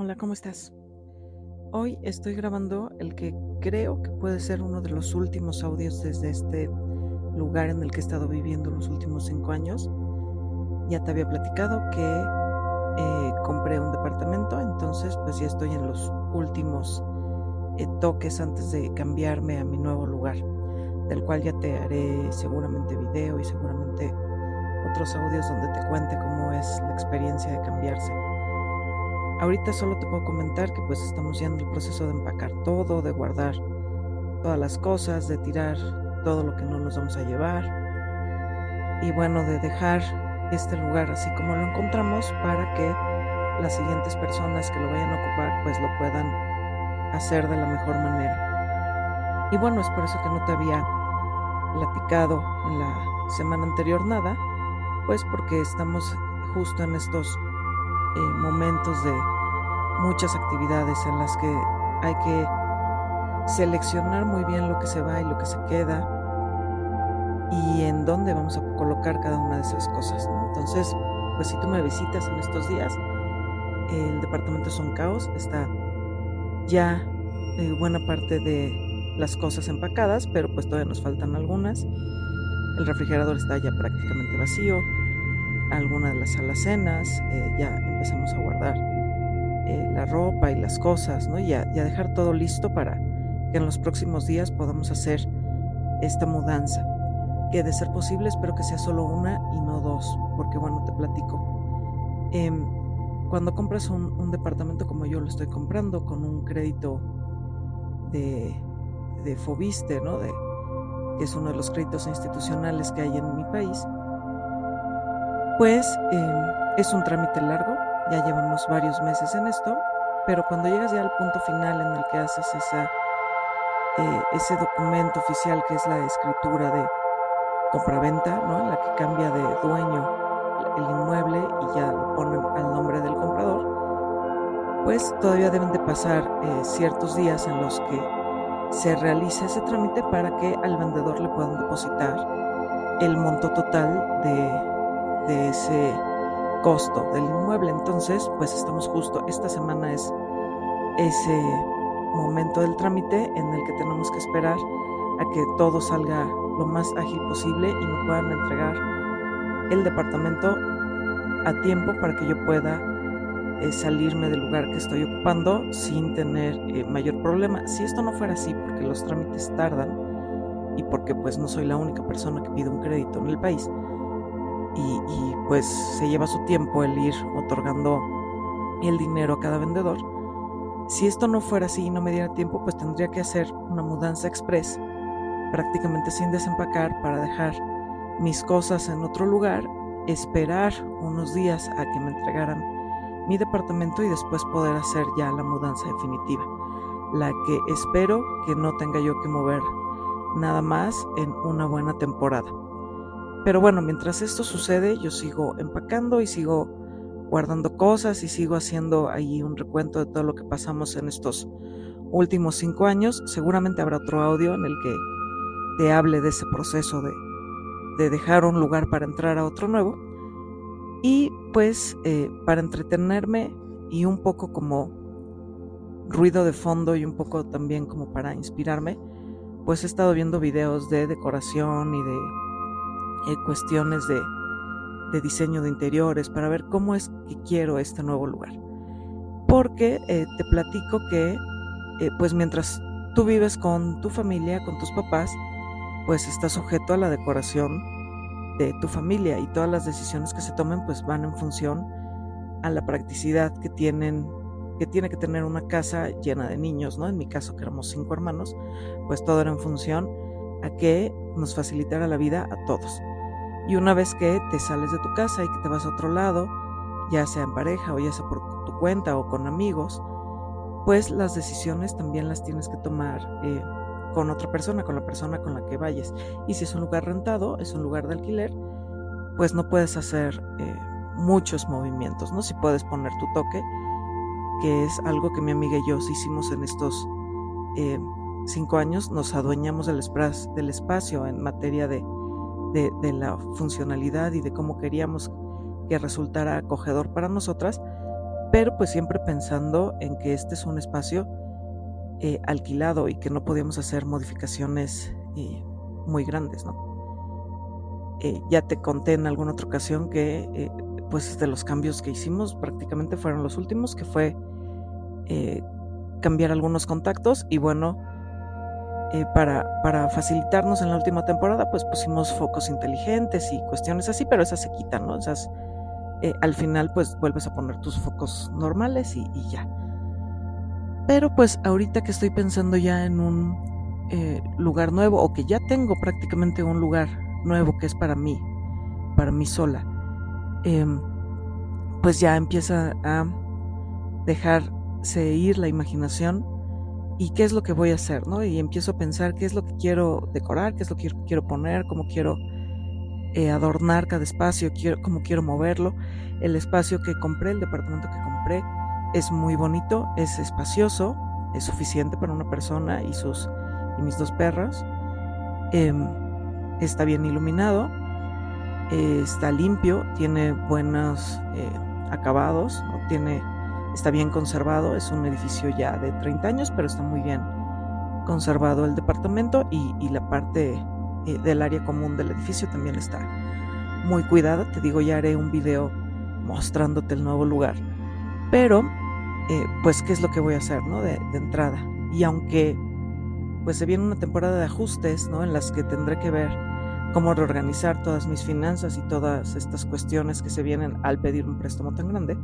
Hola, ¿cómo estás? Hoy estoy grabando el que creo que puede ser uno de los últimos audios desde este lugar en el que he estado viviendo los últimos cinco años. Ya te había platicado que eh, compré un departamento, entonces pues ya estoy en los últimos eh, toques antes de cambiarme a mi nuevo lugar, del cual ya te haré seguramente video y seguramente otros audios donde te cuente cómo es la experiencia de cambiarse. Ahorita solo te puedo comentar que pues estamos ya en el proceso de empacar todo, de guardar todas las cosas, de tirar todo lo que no nos vamos a llevar y bueno, de dejar este lugar así como lo encontramos para que las siguientes personas que lo vayan a ocupar pues lo puedan hacer de la mejor manera. Y bueno, es por eso que no te había platicado en la semana anterior nada, pues porque estamos justo en estos eh, momentos de muchas actividades en las que hay que seleccionar muy bien lo que se va y lo que se queda y en dónde vamos a colocar cada una de esas cosas. Entonces, pues si tú me visitas en estos días, el departamento es un caos, está ya eh, buena parte de las cosas empacadas, pero pues todavía nos faltan algunas. El refrigerador está ya prácticamente vacío, algunas de las alacenas, eh, ya empezamos a guardar eh, la ropa y las cosas, ¿no? Y a, dejar todo listo para que en los próximos días podamos hacer esta mudanza. Que de ser posible espero que sea solo una y no dos, porque bueno, te platico. Em, cuando compras un, departamento como yo lo estoy comprando con un crédito de, de Fobiste, ¿no? De, que es uno de los créditos institucionales que hay en mi país, pues em, es un trámite largo, ya llevamos varios meses en esto, pero cuando llegas ya al punto final en el que haces esa, eh, ese documento oficial que es la escritura de compraventa, ¿no? la que cambia de dueño el inmueble y ya lo ponen al nombre del comprador, pues todavía deben de pasar eh, ciertos días en los que se realice ese trámite para que al vendedor le puedan depositar el monto total de de ese costo del inmueble. Entonces, pues estamos justo, esta semana es ese momento del trámite en el que tenemos que esperar a que todo salga lo más ágil posible y me puedan entregar el departamento a tiempo para que yo pueda eh, salirme del lugar que estoy ocupando sin tener eh, mayor problema. Si esto no fuera así, porque los trámites tardan y porque pues no soy la única persona que pide un crédito en el país, y, pues se lleva su tiempo el ir otorgando el dinero a cada vendedor. Si esto no fuera así y no me diera tiempo, pues tendría que hacer una mudanza express, prácticamente sin desempacar, para dejar mis cosas en otro lugar, esperar unos días a que me entregaran mi departamento y después poder hacer ya la mudanza definitiva, la que espero que no tenga yo que mover nada más en una buena temporada. Pero bueno, mientras esto sucede, yo sigo empacando y sigo guardando cosas y sigo haciendo ahí un recuento de todo lo que pasamos en estos últimos cinco años. Seguramente habrá otro audio en el que te hable de ese proceso de, de dejar un lugar para entrar a otro nuevo. Y pues eh, para entretenerme y un poco como ruido de fondo y un poco también como para inspirarme, pues he estado viendo videos de decoración y de eh, cuestiones de, diseño de interiores para ver cómo es que quiero este nuevo lugar. Porque eh, te platico que, eh, pues mientras tú vives con tu familia, con tus papás, pues estás sujeto a la decoración de tu familia y todas las decisiones que se tomen pues van en función a la practicidad que tienen que tiene que tener una casa llena de niños, ¿no? En mi caso que éramos cinco hermanos, pues todo era en función a que nos facilitara la vida a todos. Y una vez que te sales de tu casa y que te vas a otro lado, ya sea en pareja o ya sea por tu cuenta o con amigos, pues las decisiones también las tienes que tomar eh, con otra persona, con la persona con la que vayas. Y si es un lugar rentado, es un lugar de alquiler, pues no puedes hacer eh, muchos movimientos, ¿no? Si puedes poner tu toque, que es algo que mi amiga y yo hicimos en estos eh, cinco años nos adueñamos del, del espacio en materia de, de, la funcionalidad y de cómo queríamos que resultara acogedor para nosotras, pero pues siempre pensando en que este es un espacio eh, alquilado y que no podíamos hacer modificaciones eh, muy grandes, ¿no? Eh, ya te conté en alguna otra ocasión que pues de los cambios que hicimos prácticamente fueron los últimos, que fue cambiar algunos contactos y bueno, para, para facilitarnos en la última temporada pues pusimos focos inteligentes y cuestiones así, pero esas se quitan, ¿no? Esas al final pues vuelves a poner tus focos normales y ya. Pero pues ahorita que estoy pensando ya en un eh, lugar nuevo o que ya tengo prácticamente un lugar nuevo que es para mí, para mí sola, em, pues ya empieza a dejarse ir la imaginación y qué es lo que voy a hacer, ¿no? Y empiezo a pensar qué es lo que quiero decorar, qué es lo que quiero poner, cómo quiero eh, adornar cada espacio, cómo quiero moverlo. El espacio que compré, el departamento que compré, es muy bonito, es espacioso, es suficiente para una persona y sus y mis dos perras. Em, está bien iluminado, está limpio, tiene buenos eh, acabados, tiene, está bien conservado. Es un edificio ya de 30 años, pero está muy bien conservado el departamento y, la parte eh, del área común del edificio también está muy cuidada. Te digo, ya haré un video mostrándote el nuevo lugar. Pero, eh, pues, ¿qué es lo que voy a hacer, ¿no? De, entrada. Y aunque, pues, se viene una temporada de ajustes, ¿no? En las que tendré que ver cómo reorganizar todas mis finanzas y todas estas cuestiones que se vienen al pedir un préstamo tan grande,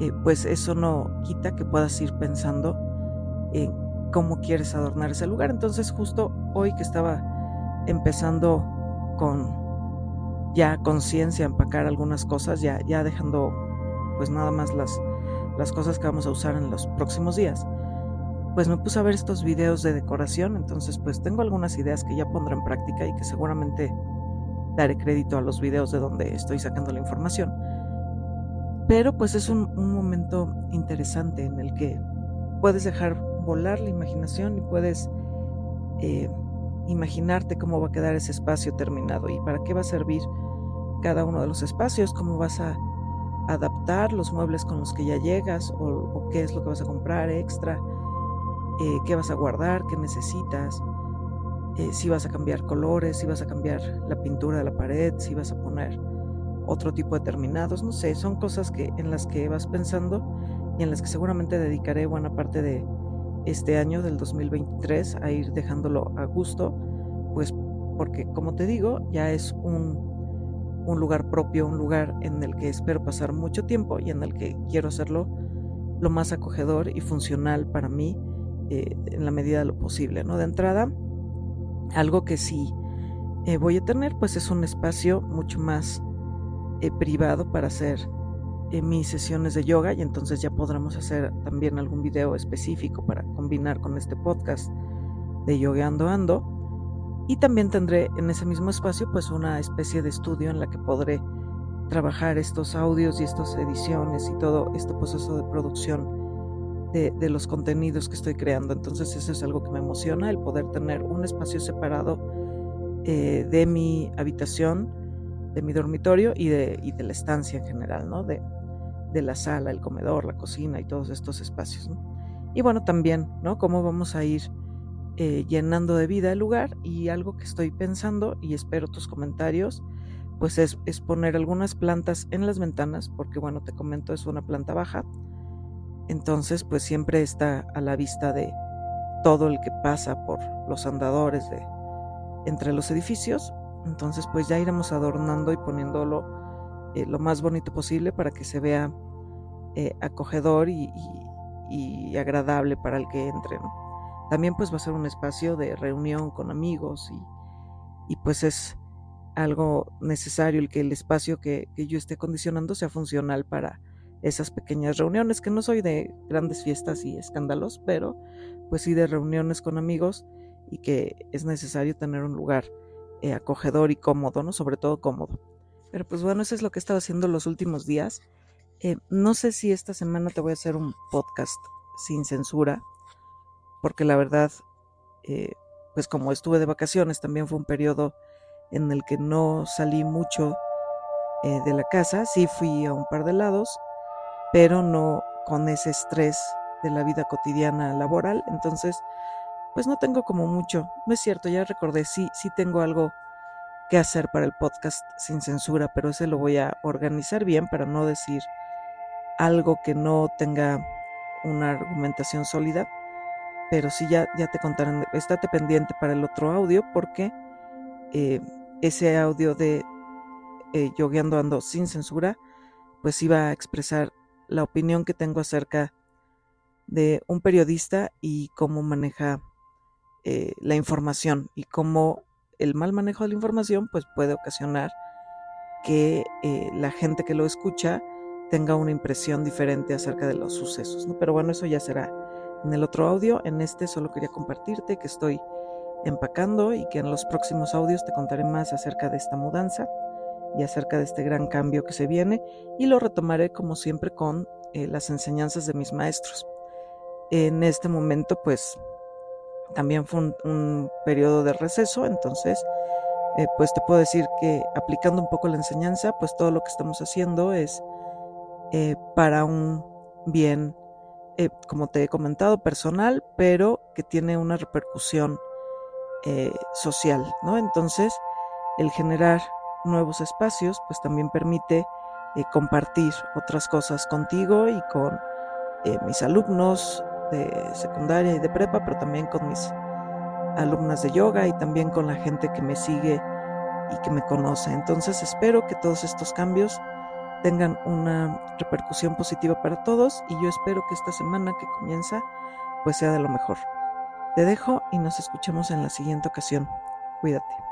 eh, pues eso no quita que puedas ir pensando en cómo quieres adornar ese lugar. Entonces, justo hoy que estaba empezando con ya conciencia empacar algunas cosas, ya, ya dejando pues nada más las, las cosas que vamos a usar en los próximos días, pues me puse a ver estos videos de decoración, entonces pues tengo algunas ideas que ya pondré en práctica y que seguramente daré crédito a los videos de donde estoy sacando la información. Pero pues es un, momento interesante en el que puedes dejar volar la imaginación y puedes eh, imaginarte cómo va a quedar ese espacio terminado y para qué va a servir cada uno de los espacios, cómo vas a adaptar los muebles con los que ya llegas o, qué es lo que vas a comprar extra, eh, qué vas a guardar, qué necesitas, eh, si vas a cambiar colores, si vas a cambiar la pintura de la pared, si vas a poner otro tipo de terminados, no sé, son cosas que en las que vas pensando y en las que seguramente dedicaré buena parte de este año del 2023 a ir dejándolo a gusto, pues porque como te digo, ya es un un lugar propio, un lugar en el que espero pasar mucho tiempo y en el que quiero hacerlo lo más acogedor y funcional para mí eh, en la medida de lo posible. ¿no? De entrada, algo que sí eh, voy a tener, pues es un espacio mucho más eh, privado para hacer mis sesiones de yoga y entonces ya podremos hacer también algún video específico para combinar con este podcast de Yogueando Ando y también tendré en ese mismo espacio pues una especie de estudio en la que podré trabajar estos audios y estas ediciones y todo este proceso de producción de, los contenidos que estoy creando. Entonces eso es algo que me emociona, el poder tener un espacio separado eh, de mi habitación, de mi dormitorio y de, y de la estancia en general, ¿no? De, de, la sala, el comedor, la cocina y todos estos espacios. Y bueno, también, ¿no? Cómo vamos a ir eh, llenando de vida el lugar y algo que estoy pensando y espero tus comentarios pues es, poner algunas plantas en las ventanas porque bueno te comento es una planta baja entonces pues siempre está a la vista de todo el que pasa por los andadores de entre los edificios entonces pues ya iremos adornando y poniéndolo eh, lo más bonito posible para que se vea eh, acogedor y, y, agradable para el que entre. También pues va a ser un espacio de reunión con amigos y, pues es algo necesario el que el espacio que, yo esté condicionando sea funcional para esas pequeñas reuniones, que no soy de grandes fiestas y escándalos, pero pues sí de reuniones con amigos y que es necesario tener un lugar eh, acogedor y cómodo, ¿no? Sobre todo cómodo. Pero pues bueno, eso es lo que he estado haciendo los últimos días. Eh, no sé si esta semana te voy a hacer un podcast sin censura porque la verdad, eh, pues como estuve de vacaciones, también fue un periodo en el que no salí mucho de la casa, sí fui a un par de lados, pero no con ese estrés de la vida cotidiana laboral. Entonces, pues no tengo como mucho. No es cierto, ya recordé, sí, sí tengo algo que hacer para el podcast sin censura, pero ese lo voy a organizar bien para no decir algo que no tenga una argumentación sólida. Pero sí, ya, ya te contaré, estate pendiente para el otro audio porque eh, ese audio de eh, Ando sin censura, pues iba a expresar la opinión que tengo acerca de un periodista y cómo maneja eh, la información y cómo el mal manejo de la información pues puede ocasionar que eh, la gente que lo escucha tenga una impresión diferente acerca de los sucesos. Pero bueno, eso ya será en el otro audio. En este solo quería compartirte que estoy empacando y que en los próximos audios te contaré más acerca de esta mudanza y acerca de este gran cambio que se viene y lo retomaré como siempre con eh, las enseñanzas de mis maestros. En este momento pues también fue un, periodo de receso, entonces eh, pues te puedo decir que aplicando un poco la enseñanza pues todo lo que estamos haciendo es eh, para un bien como te he comentado personal pero que tiene una repercusión social, ¿no? Entonces el generar nuevos espacios, pues también permite eh, compartir otras cosas contigo y con eh, mis alumnos de secundaria y de prepa, pero también con mis alumnas de yoga y también con la gente que me sigue y que me conoce. Entonces espero que todos estos cambios tengan una repercusión positiva para todos y yo espero que esta semana que comienza pues sea de lo mejor. Te dejo y nos escuchamos en la siguiente ocasión. Cuídate.